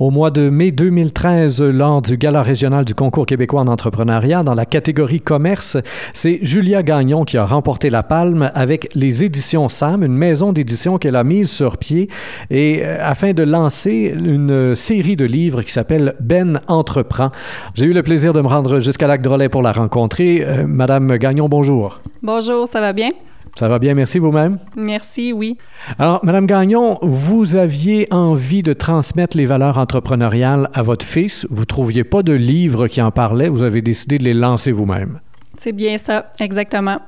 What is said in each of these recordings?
Au mois de mai 2013, lors du Gala régional du concours québécois en entrepreneuriat, dans la catégorie commerce, c'est Julia Gagnon qui a remporté la palme avec les éditions SAM, une maison d'édition qu'elle a mise sur pied et euh, afin de lancer une série de livres qui s'appelle Ben entreprend. J'ai eu le plaisir de me rendre jusqu'à Lac Drolet pour la rencontrer. Euh, Madame Gagnon, bonjour. Bonjour, ça va bien? Ça va bien, merci vous-même. Merci, oui. Alors, Madame Gagnon, vous aviez envie de transmettre les valeurs entrepreneuriales à votre fils. Vous trouviez pas de livre qui en parlait. Vous avez décidé de les lancer vous-même. C'est bien ça, exactement.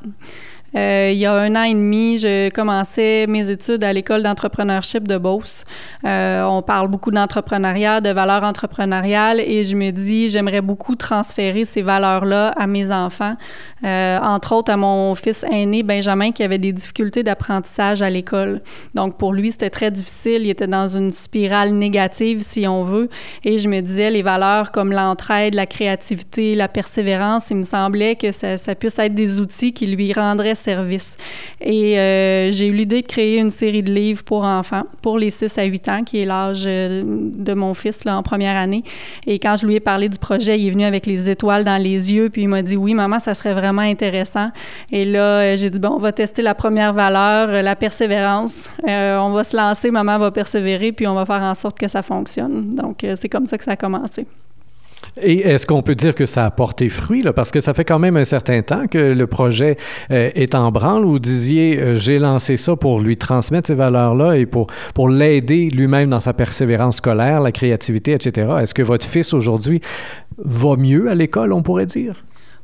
Euh, il y a un an et demi, je commençais mes études à l'école d'entrepreneurship de Beauce. Euh, on parle beaucoup d'entrepreneuriat, de valeurs entrepreneuriales et je me dis, j'aimerais beaucoup transférer ces valeurs-là à mes enfants, euh, entre autres à mon fils aîné, Benjamin, qui avait des difficultés d'apprentissage à l'école. Donc pour lui, c'était très difficile. Il était dans une spirale négative, si on veut. Et je me disais, les valeurs comme l'entraide, la créativité, la persévérance, il me semblait que ça puisse être des outils qui lui rendraient service. Et euh, j'ai eu l'idée de créer une série de livres pour enfants, pour les 6 à 8 ans, qui est l'âge euh, de mon fils là, en première année. Et quand je lui ai parlé du projet, il est venu avec les étoiles dans les yeux, puis il m'a dit oui, maman, ça serait vraiment intéressant. Et là, euh, j'ai dit bon, on va tester la première valeur, la persévérance. on va se lancer, maman va persévérer, puis on va faire en sorte que ça fonctionne. Donc, c'est comme ça que ça a commencé. Et est-ce qu'on peut dire que ça a porté fruit, parce que ça fait quand même un certain temps que le projet euh, est en branle. Vous disiez, euh, j'ai lancé ça pour lui transmettre ces valeurs-là et pour, pour l'aider lui-même dans sa persévérance scolaire, la créativité, etc. Est-ce que votre fils aujourd'hui va mieux à l'école, on pourrait dire?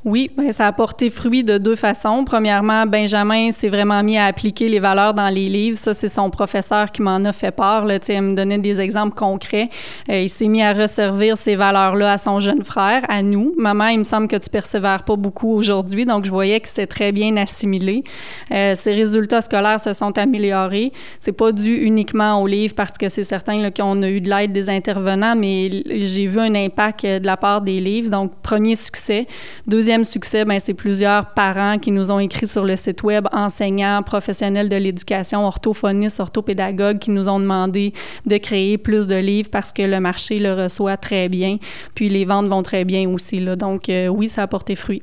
Oui, ben, ça a porté fruit de deux façons. Premièrement, Benjamin s'est vraiment mis à appliquer les valeurs dans les livres. Ça, c'est son professeur qui m'en a fait part. Là. Il me donnait des exemples concrets. Euh, il s'est mis à resservir ces valeurs-là à son jeune frère, à nous. Maman, il me semble que tu persévères pas beaucoup aujourd'hui, donc je voyais que c'était très bien assimilé. Euh, ses résultats scolaires se sont améliorés. C'est pas dû uniquement aux livres parce que c'est certain qu'on a eu de l'aide des intervenants, mais j'ai vu un impact de la part des livres. Donc, premier succès. Deuxième succès, ben, c'est plusieurs parents qui nous ont écrit sur le site web, enseignants, professionnels de l'éducation, orthophonistes, orthopédagogues, qui nous ont demandé de créer plus de livres parce que le marché le reçoit très bien, puis les ventes vont très bien aussi. Là. Donc euh, oui, ça a porté fruit.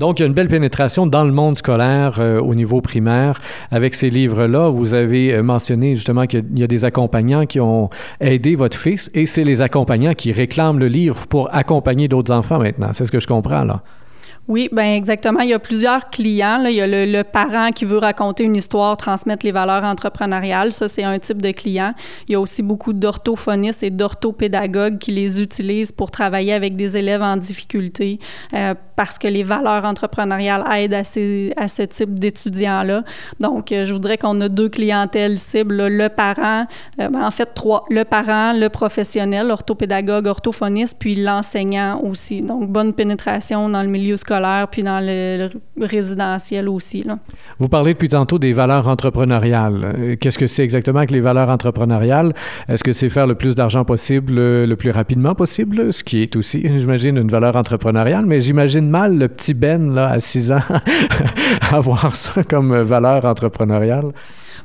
Donc, il y a une belle pénétration dans le monde scolaire euh, au niveau primaire avec ces livres-là. Vous avez euh, mentionné justement qu'il y a des accompagnants qui ont aidé votre fils et c'est les accompagnants qui réclament le livre pour accompagner d'autres enfants maintenant. C'est ce que je comprends là. Oui, ben exactement. Il y a plusieurs clients. Il y a le, parent qui veut raconter une histoire, transmettre les valeurs entrepreneuriales. Ça, c'est un type de client. Il y a aussi beaucoup d'orthophonistes et d'orthopédagogues qui les utilisent pour travailler avec des élèves en difficulté euh, parce que les valeurs entrepreneuriales aident à, ces, à ce type d'étudiants-là. Donc, euh, je voudrais qu'on a deux clientèles cibles. Le parent, euh, ben, en fait, trois. Le parent, le professionnel, orthopédagogue, orthophoniste, puis l'enseignant aussi. Donc, bonne pénétration dans le milieu scolaire puis dans le, résidentiel aussi. Vous parlez depuis tantôt des valeurs entrepreneuriales. Euh, qu'est-ce que c'est exactement que les valeurs entrepreneuriales? Est-ce que c'est faire le plus d'argent possible le plus rapidement possible, ce qui est aussi, j'imagine, une valeur entrepreneuriale, mais j'imagine mal le petit Ben là, à 6 ans avoir ça comme valeur entrepreneuriale.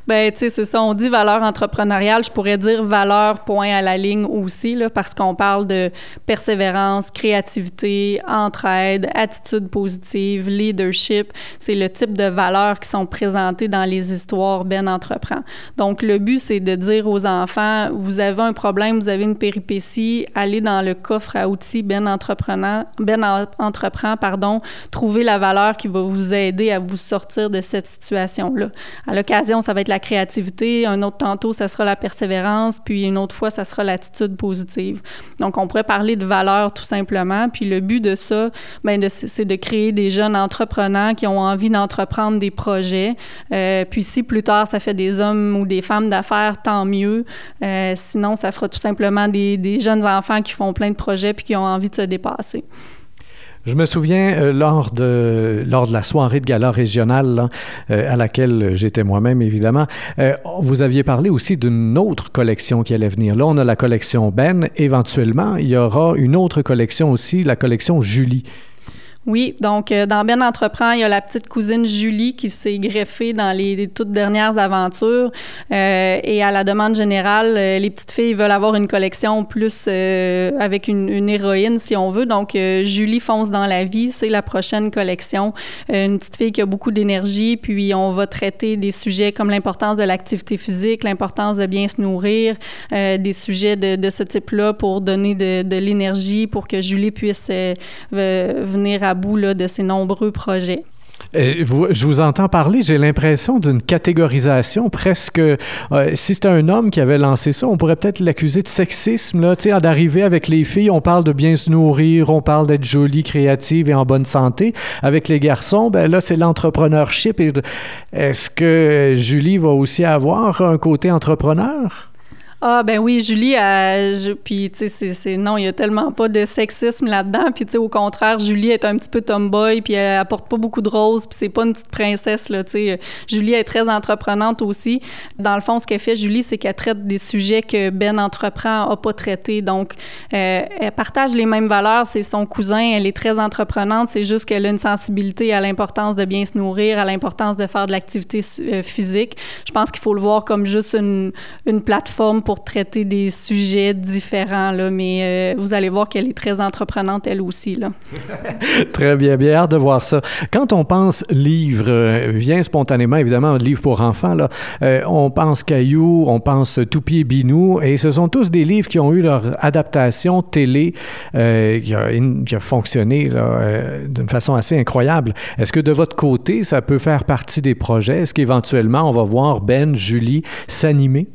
Ben, tu sais, c'est ça. On dit valeur entrepreneuriale. Je pourrais dire valeur point à la ligne aussi, parce qu'on parle de persévérance, créativité, entraide, attitude positive, leadership. C'est le type de valeurs qui sont présentées dans les histoires Ben entreprend. Donc, le but, c'est de dire aux enfants, vous avez un problème, vous avez une péripétie, allez dans le coffre à outils Ben entreprenant, Ben entreprend, pardon, trouver la valeur qui va vous aider à vous sortir de cette situation-là. À l'occasion, ça va être la créativité, un autre tantôt, ça sera la persévérance, puis une autre fois, ça sera l'attitude positive. Donc, on pourrait parler de valeurs tout simplement. Puis le but de ça, bien, c'est de créer des jeunes entrepreneurs qui ont envie d'entreprendre des projets. Euh, puis si plus tard, ça fait des hommes ou des femmes d'affaires, tant mieux. Euh, sinon, ça fera tout simplement des jeunes enfants qui font plein de projets puis qui ont envie de se dépasser. Je me souviens euh, lors, de, lors de la soirée de gala régionale euh, à laquelle j'étais moi-même, évidemment, euh, vous aviez parlé aussi d'une autre collection qui allait venir. Là, on a la collection Ben. Éventuellement, il y aura une autre collection aussi, la collection Julie. Oui, donc euh, dans Ben Entreprend, il y a la petite cousine Julie qui s'est greffée dans les, toutes dernières aventures. Euh, et à la demande générale, euh, les petites filles veulent avoir une collection plus avec une, héroïne, si on veut. Donc, Julie fonce dans la vie, c'est la prochaine collection. une petite fille qui a beaucoup d'énergie, puis on va traiter des sujets comme l'importance de l'activité physique, l'importance de bien se nourrir, des sujets de, ce type-là pour donner de, de l'énergie, pour que Julie puisse venir à bout de ces nombreux projets. je vous entends parler, j'ai l'impression d'une catégorisation presque. Euh, si c'était un homme qui avait lancé ça, on pourrait peut-être l'accuser de sexisme. Là, d'arriver avec les filles, on parle de bien se nourrir, on parle d'être jolie, créative et en bonne santé. Avec les garçons, ben là, c'est l'entrepreneurship. Est-ce que Julie va aussi avoir un côté entrepreneur? Ah ben oui, Julie, je, puis tu sais, c'est non, il y a tellement pas de sexisme là-dedans. Puis tu sais, au contraire, Julie est un petit peu tomboy, puis elle apporte pas beaucoup de roses, puis c'est pas une petite princesse là. Tu sais, Julie est très entreprenante aussi. Dans le fond, ce qu'elle fait, Julie, c'est qu'elle traite des sujets que Ben entreprend a pas traités. Donc, euh, elle partage les mêmes valeurs. C'est son cousin. Elle est très entreprenante. C'est juste qu'elle a une sensibilité à l'importance de bien se nourrir, à l'importance de faire de l'activité euh, physique. Je pense qu'il faut le voir comme juste une, une plateforme pour traiter des sujets différents, là, mais euh, vous allez voir qu'elle est très entreprenante, elle aussi. Là. très bien, bien hâte de voir ça. Quand on pense livre, euh, vient spontanément, évidemment, livre pour enfants, là, euh, on pense Caillou, on pense Toupie et Binou, et ce sont tous des livres qui ont eu leur adaptation télé qui, a, fonctionné d'une façon assez incroyable. Est-ce que de votre côté, ça peut faire partie des projets? Est-ce qu'éventuellement, on va voir Ben, Julie s'animer?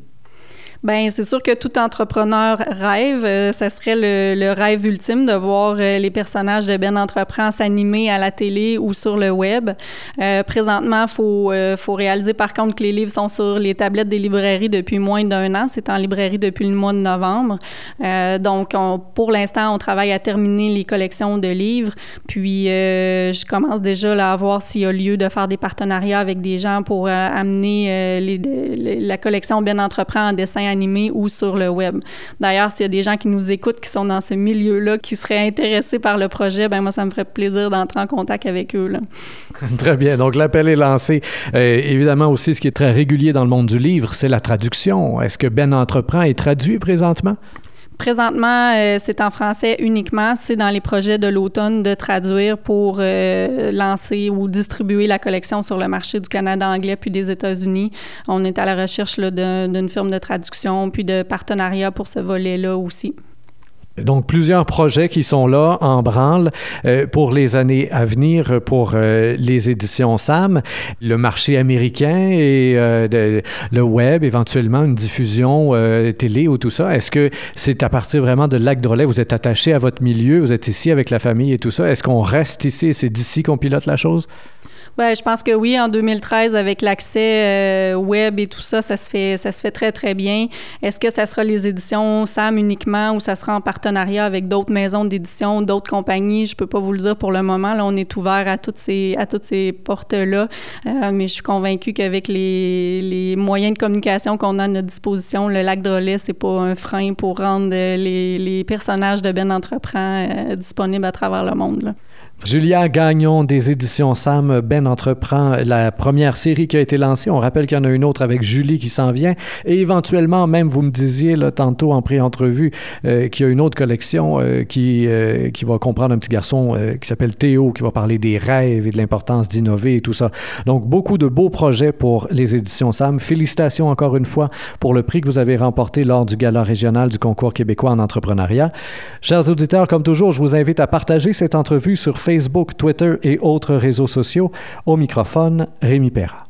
Ben c'est sûr que tout entrepreneur rêve. Euh, ça serait le, rêve ultime de voir euh, les personnages de Ben Entreprend s'animer à la télé ou sur le web. Euh, présentement, faut faut réaliser par contre que les livres sont sur les tablettes des librairies depuis moins d'un an. C'est en librairie depuis le mois de novembre. donc, pour l'instant, on travaille à terminer les collections de livres. Puis, je commence déjà là, à voir s'il y a lieu de faire des partenariats avec des gens pour amener les, la collection Ben Entreprend en dessin ou sur le web. D'ailleurs, s'il y a des gens qui nous écoutent, qui sont dans ce milieu-là, qui seraient intéressés par le projet, ben moi, ça me ferait plaisir d'entrer en contact avec eux. Très bien. Donc, l'appel est lancé. Euh, évidemment aussi, ce qui est très régulier dans le monde du livre, c'est la traduction. Est-ce que Ben Entreprend est traduit présentement? Présentement, euh, c'est en français uniquement. C'est dans les projets de l'automne de traduire pour euh, lancer ou distribuer la collection sur le marché du Canada anglais puis des États-Unis. On est à la recherche d'une firme de traduction puis de partenariat pour ce volet-là aussi. Donc, plusieurs projets qui sont là en branle euh, pour les années à venir pour euh, les éditions SAM, le marché américain et euh, le web, éventuellement une diffusion télé ou tout ça. Est-ce que c'est à partir vraiment de Lac Drolet, vous êtes attaché à votre milieu, vous êtes ici avec la famille et tout ça? Est-ce qu'on reste ici et c'est d'ici qu'on pilote la chose? Ben, je pense que oui, en 2013, avec l'accès euh, web et tout ça, ça se fait, ça se fait très, très bien. Est-ce que ça sera les éditions SAM uniquement ou ça sera en partenariat avec d'autres maisons d'édition, d'autres compagnies? Je peux pas vous le dire pour le moment. Là, on est ouvert à toutes ces, à toutes ces portes-là. Euh, mais je suis convaincue qu'avec les, les, moyens de communication qu'on a à notre disposition, le lac de relais, c'est pas un frein pour rendre les, les personnages de Ben Entreprend euh, disponibles à travers le monde. Là. Julia Gagnon des éditions Sam Ben entreprend la première série qui a été lancée. On rappelle qu'il y en a une autre avec Julie qui s'en vient. Et éventuellement, même vous me disiez là, tantôt en pré-entrevue euh, qu'il y a une autre collection euh, qui, euh, qui va comprendre un petit garçon qui s'appelle Théo, qui va parler des rêves et de l'importance d'innover et tout ça. Donc, beaucoup de beaux projets pour les éditions Sam. Félicitations encore une fois pour le prix que vous avez remporté lors du gala régional du concours québécois en entrepreneuriat. Chers auditeurs, comme toujours, je vous invite à partager cette entrevue sur Facebook, Twitter et autres réseaux sociaux. Au microphone, Rémi Perra.